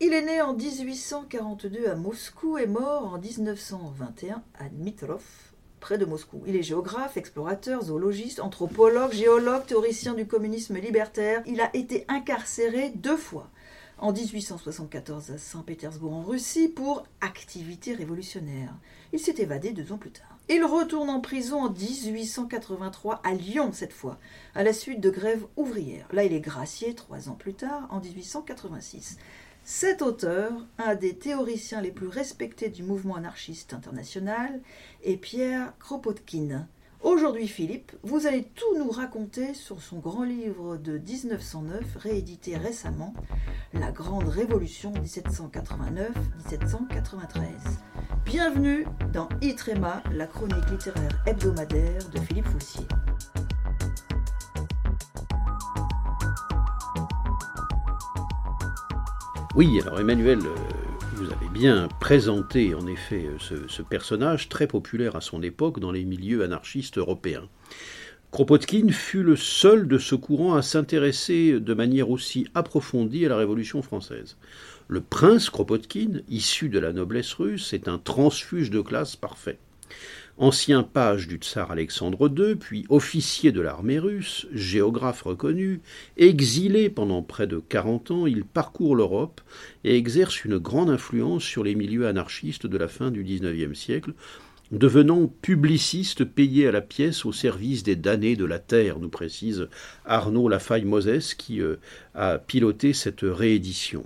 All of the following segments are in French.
Il est né en 1842 à Moscou et mort en 1921 à Dmitrov, près de Moscou. Il est géographe, explorateur, zoologiste, anthropologue, géologue, théoricien du communisme libertaire. Il a été incarcéré deux fois. En 1874 à Saint-Pétersbourg en Russie pour activité révolutionnaire. Il s'est évadé deux ans plus tard. Il retourne en prison en 1883 à Lyon cette fois, à la suite de grèves ouvrières. Là, il est gracié trois ans plus tard, en 1886. Cet auteur, un des théoriciens les plus respectés du mouvement anarchiste international, est Pierre Kropotkin. Aujourd'hui, Philippe, vous allez tout nous raconter sur son grand livre de 1909, réédité récemment, La Grande Révolution 1789-1793. Bienvenue dans Itrema, la chronique littéraire hebdomadaire de Philippe Foussier. Oui, alors Emmanuel, euh, vous avez bien présenté en effet euh, ce, personnage très populaire à son époque dans les milieux anarchistes européens. Kropotkin fut le seul de ce courant à s'intéresser de manière aussi approfondie à la Révolution française. Le prince Kropotkin, issu de la noblesse russe, est un transfuge de classe parfait. Ancien page du tsar Alexandre II, puis officier de l'armée russe, géographe reconnu, exilé pendant près de quarante ans, il parcourt l'Europe et exerce une grande influence sur les milieux anarchistes de la fin du XIXe siècle, devenant publiciste payé à la pièce au service des damnés de la terre, nous précise Arnaud Lafaille-Moses qui euh, a piloté cette réédition.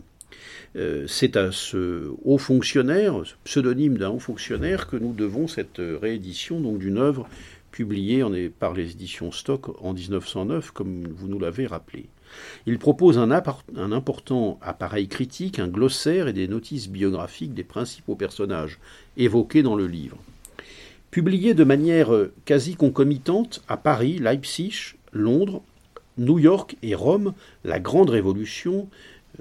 Euh, c'est à ce haut fonctionnaire, pseudonyme d'un haut fonctionnaire, que nous devons cette réédition donc d'une œuvre publiée par les éditions Stock en 1909, comme vous nous l'avez rappelé. Il propose un, un, important appareil critique, un glossaire et des notices biographiques des principaux personnages évoqués dans le livre. Publié de manière quasi concomitante à Paris, Leipzig, Londres, New York et Rome, La Grande Révolution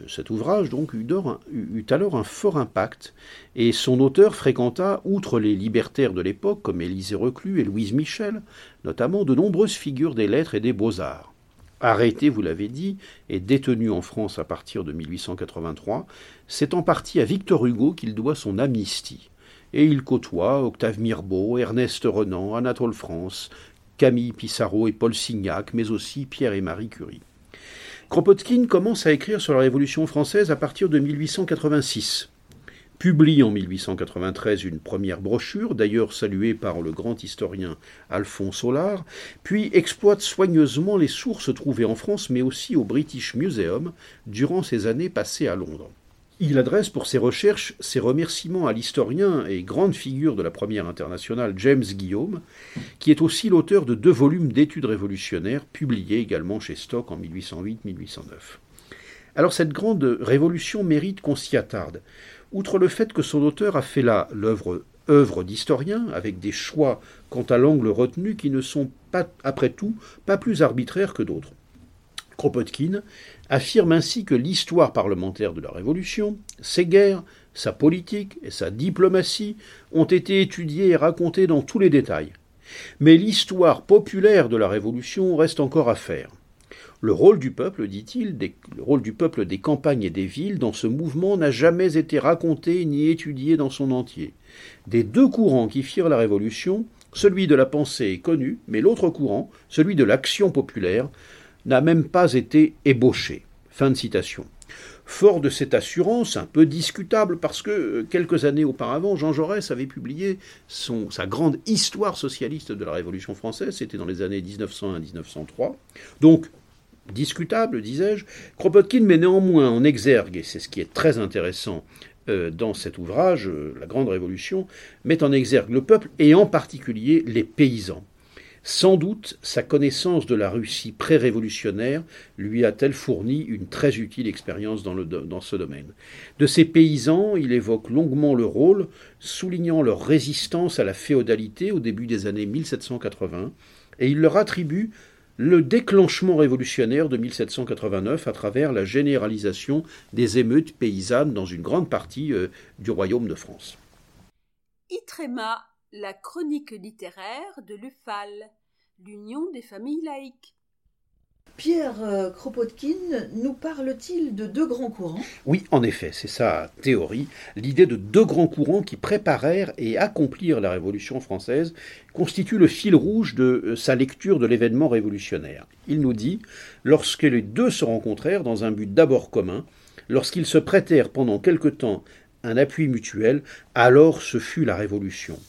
cet ouvrage donc eut, alors un fort impact, et son auteur fréquenta, outre les libertaires de l'époque comme Élisée Reclus et Louise Michel, notamment de nombreuses figures des lettres et des beaux-arts. Arrêté, vous l'avez dit, et détenu en France à partir de 1883, c'est en partie à Victor Hugo qu'il doit son amnistie. Et il côtoie Octave Mirbeau, Ernest Renan, Anatole France, Camille Pissarro et Paul Signac, mais aussi Pierre et Marie Curie. Kropotkin commence à écrire sur la Révolution française à partir de 1886. Publie en 1893 une première brochure, d'ailleurs saluée par le grand historien Alphonse Solar, puis exploite soigneusement les sources trouvées en France mais aussi au British Museum durant ses années passées à Londres. Il adresse pour ses recherches ses remerciements à l'historien et grande figure de la première internationale James Guillaume, qui est aussi l'auteur de deux volumes d'études révolutionnaires publiés également chez Stock en 1808-1809. Alors cette grande révolution mérite qu'on s'y attarde. Outre le fait que son auteur a fait là l'œuvre œuvre d'historien, avec des choix quant à l'angle retenu qui ne sont après tout, pas plus arbitraires que d'autres. Kropotkin affirme ainsi que l'histoire parlementaire de la Révolution, ses guerres, sa politique et sa diplomatie ont été étudiées et racontées dans tous les détails. Mais l'histoire populaire de la Révolution reste encore à faire. Le rôle du peuple, dit-il, le rôle du peuple des campagnes et des villes dans ce mouvement n'a jamais été raconté ni étudié dans son entier. Des deux courants qui firent la Révolution, celui de la pensée est connu, mais l'autre courant, celui de l'action populaire, n'a même pas été ébauché. Fin de citation. Fort de cette assurance, un peu discutable, parce que euh, quelques années auparavant, Jean Jaurès avait publié sa grande histoire socialiste de la Révolution française, c'était dans les années 1901-1903. Donc, discutable, disais-je, Kropotkin met néanmoins en exergue, et c'est ce qui est très intéressant euh, dans cet ouvrage, euh, La Grande Révolution, met en exergue le peuple et en particulier les paysans. Sans doute sa connaissance de la Russie pré-révolutionnaire lui a-t-elle fourni une très utile expérience dans, ce domaine. De ces paysans, il évoque longuement le rôle, soulignant leur résistance à la féodalité au début des années 1780, et il leur attribue le déclenchement révolutionnaire de 1789 à travers la généralisation des émeutes paysannes dans une grande partie euh, du royaume de France. La chronique littéraire de l'UFAL, l'Union des familles laïques. Pierre euh, Kropotkin nous parle-t-il de deux grands courants? Oui, en effet, c'est sa théorie. L'idée de deux grands courants qui préparèrent et accomplirent la Révolution française constitue le fil rouge de euh, sa lecture de l'événement révolutionnaire. Il nous dit, lorsque les deux se rencontrèrent dans un but d'abord commun, lorsqu'ils se prêtèrent pendant quelque temps un appui mutuel, alors ce fut la Révolution.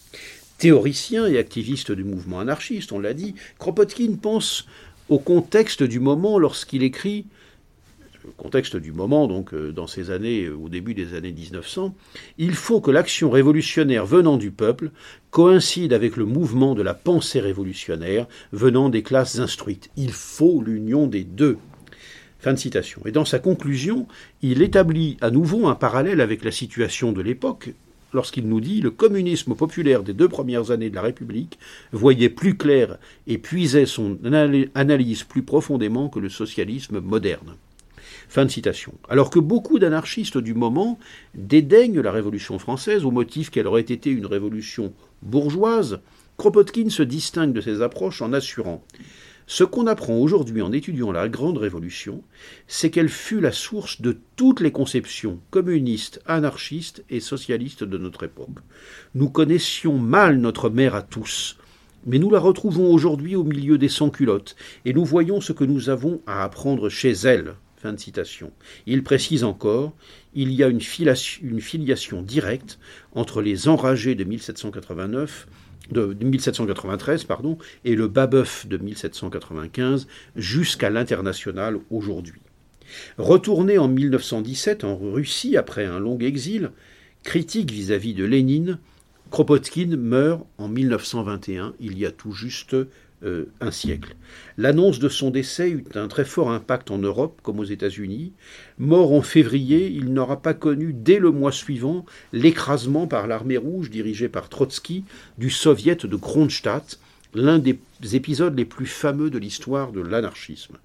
Théoricien et activiste du mouvement anarchiste, on l'a dit, Kropotkin pense au contexte du moment lorsqu'il écrit, le contexte du moment, donc euh, dans ces années, euh, au début des années 1900, il faut que l'action révolutionnaire venant du peuple coïncide avec le mouvement de la pensée révolutionnaire venant des classes instruites. Il faut l'union des deux. Fin de citation. Et dans sa conclusion, il établit à nouveau un parallèle avec la situation de l'époque, lorsqu'il nous dit le communisme populaire des deux premières années de la République voyait plus clair et puisait son analyse plus profondément que le socialisme moderne. Fin de citation. Alors que beaucoup d'anarchistes du moment dédaignent la Révolution française au motif qu'elle aurait été une révolution bourgeoise, Kropotkin se distingue de ces approches en assurant ce qu'on apprend aujourd'hui en étudiant la Grande Révolution, c'est qu'elle fut la source de toutes les conceptions communistes, anarchistes et socialistes de notre époque. Nous connaissions mal notre mère à tous, mais nous la retrouvons aujourd'hui au milieu des sans-culottes, et nous voyons ce que nous avons à apprendre chez elle. Fin de citation. Il précise encore il y a une, une filiation directe entre les enragés de 1789 de 1793 pardon, et le Babeuf de 1795 jusqu'à l'international aujourd'hui. Retourné en 1917 en Russie après un long exil, critique vis-à-vis de Lénine, Kropotkin meurt en 1921, il y a tout juste euh, un siècle. L'annonce de son décès eut un très fort impact en Europe comme aux États-Unis. Mort en février, il n'aura pas connu dès le mois suivant l'écrasement par l'armée rouge dirigée par Trotsky du soviet de Kronstadt, l'un des épisodes les plus fameux de l'histoire de l'anarchisme.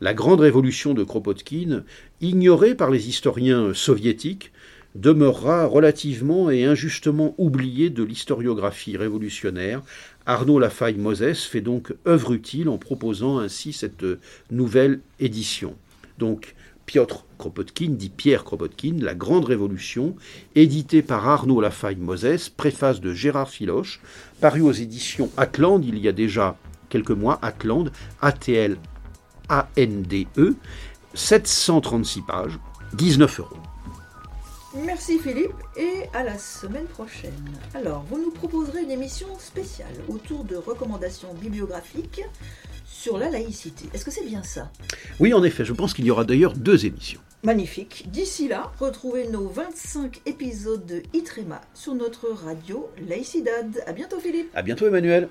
La grande révolution de Kropotkin, ignorée par les historiens soviétiques, demeurera relativement et injustement oubliée de l'historiographie révolutionnaire Arnaud Lafaille-Moses fait donc œuvre utile en proposant ainsi cette nouvelle édition. Donc, Piotr Kropotkin, dit Pierre Kropotkin, La Grande Révolution, édité par Arnaud Lafaille-Moses, préface de Gérard Filoche, paru aux éditions Atlande il y a déjà quelques mois, Atlande, A-T-L-A-N-D-E, 736 pages, 19 euros. Merci Philippe et à la semaine prochaine. Alors, vous nous proposerez une émission spéciale autour de recommandations bibliographiques sur la laïcité. Est-ce que c'est bien ça? Oui, en effet, je pense qu'il y aura d'ailleurs deux émissions. Magnifique. D'ici là, retrouvez nos 25 épisodes de Itrema sur notre radio Laïcidad. À bientôt Philippe. À bientôt Emmanuel.